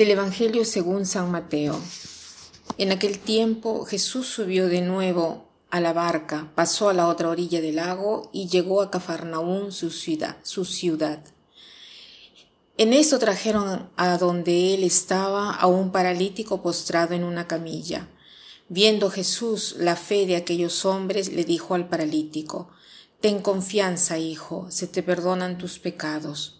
Del Evangelio según San Mateo. En aquel tiempo Jesús subió de nuevo a la barca, pasó a la otra orilla del lago y llegó a Cafarnaún, su ciudad. Su ciudad. En esto trajeron a donde él estaba a un paralítico postrado en una camilla. Viendo Jesús la fe de aquellos hombres, le dijo al paralítico, Ten confianza, hijo, se te perdonan tus pecados.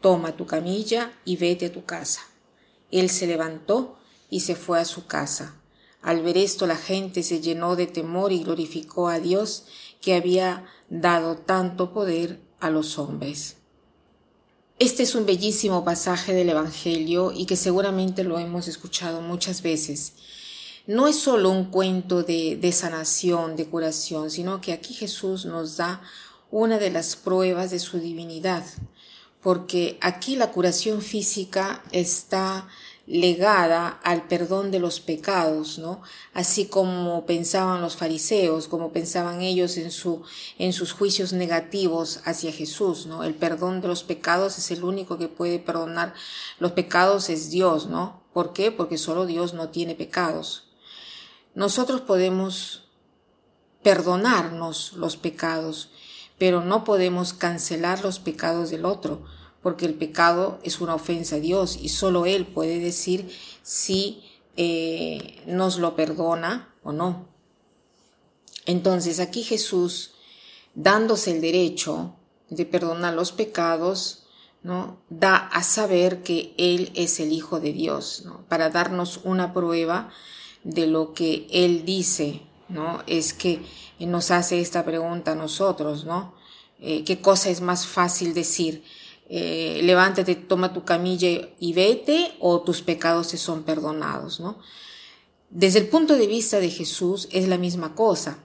toma tu camilla y vete a tu casa. Él se levantó y se fue a su casa. Al ver esto la gente se llenó de temor y glorificó a Dios que había dado tanto poder a los hombres. Este es un bellísimo pasaje del Evangelio y que seguramente lo hemos escuchado muchas veces. No es solo un cuento de, de sanación, de curación, sino que aquí Jesús nos da una de las pruebas de su divinidad porque aquí la curación física está legada al perdón de los pecados, ¿no? Así como pensaban los fariseos, como pensaban ellos en su en sus juicios negativos hacia Jesús, ¿no? El perdón de los pecados es el único que puede perdonar los pecados es Dios, ¿no? ¿Por qué? Porque solo Dios no tiene pecados. Nosotros podemos perdonarnos los pecados, pero no podemos cancelar los pecados del otro, porque el pecado es una ofensa a Dios y solo Él puede decir si eh, nos lo perdona o no. Entonces aquí Jesús, dándose el derecho de perdonar los pecados, ¿no? da a saber que Él es el Hijo de Dios, ¿no? para darnos una prueba de lo que Él dice, ¿no? Es que nos hace esta pregunta a nosotros, ¿no? Eh, ¿Qué cosa es más fácil decir? Eh, levántate, toma tu camilla y vete, o tus pecados te son perdonados, ¿no? Desde el punto de vista de Jesús es la misma cosa.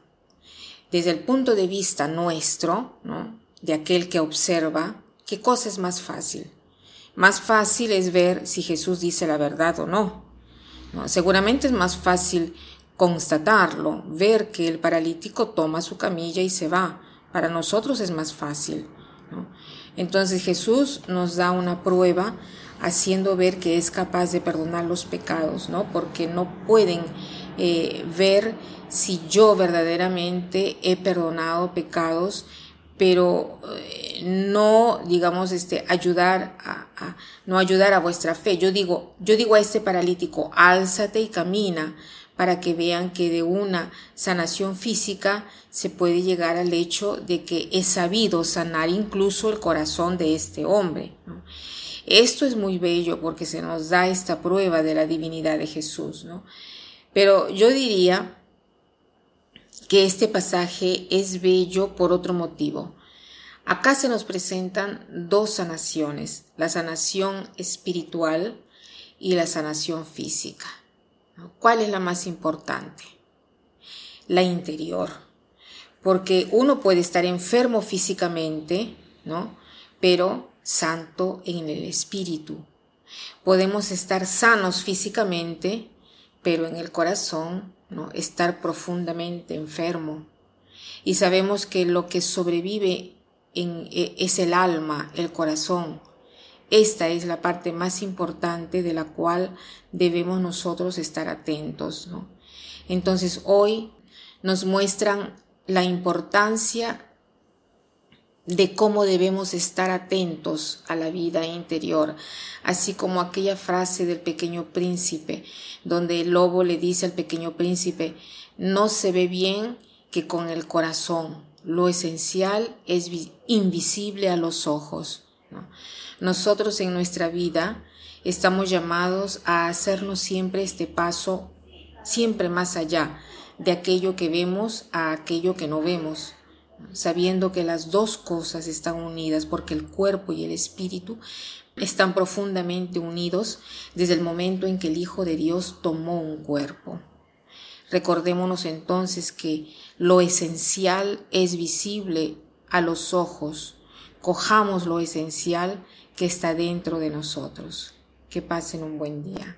Desde el punto de vista nuestro, ¿no? De aquel que observa, ¿qué cosa es más fácil? Más fácil es ver si Jesús dice la verdad o no. ¿no? Seguramente es más fácil constatarlo, ver que el paralítico toma su camilla y se va. Para nosotros es más fácil. Entonces Jesús nos da una prueba haciendo ver que es capaz de perdonar los pecados, ¿no? Porque no pueden eh, ver si yo verdaderamente he perdonado pecados, pero eh, no, digamos, este, ayudar a, a, no ayudar a vuestra fe. Yo digo, yo digo a este paralítico, álzate y camina, para que vean que de una sanación física se puede llegar al hecho de que es sabido sanar incluso el corazón de este hombre. Esto es muy bello porque se nos da esta prueba de la divinidad de Jesús. ¿no? Pero yo diría que este pasaje es bello por otro motivo. Acá se nos presentan dos sanaciones, la sanación espiritual y la sanación física. ¿Cuál es la más importante? La interior. Porque uno puede estar enfermo físicamente, ¿no? Pero santo en el espíritu. Podemos estar sanos físicamente, pero en el corazón, ¿no? Estar profundamente enfermo. Y sabemos que lo que sobrevive e, es el alma, el corazón, esta es la parte más importante de la cual debemos nosotros estar atentos. ¿no? Entonces hoy nos muestran la importancia de cómo debemos estar atentos a la vida interior, así como aquella frase del pequeño príncipe, donde el lobo le dice al pequeño príncipe, no se ve bien que con el corazón, lo esencial es invisible a los ojos. ¿No? Nosotros en nuestra vida estamos llamados a hacernos siempre este paso, siempre más allá de aquello que vemos a aquello que no vemos, sabiendo que las dos cosas están unidas porque el cuerpo y el espíritu están profundamente unidos desde el momento en que el Hijo de Dios tomó un cuerpo. Recordémonos entonces que lo esencial es visible a los ojos. Cojamos lo esencial que está dentro de nosotros. Que pasen un buen día.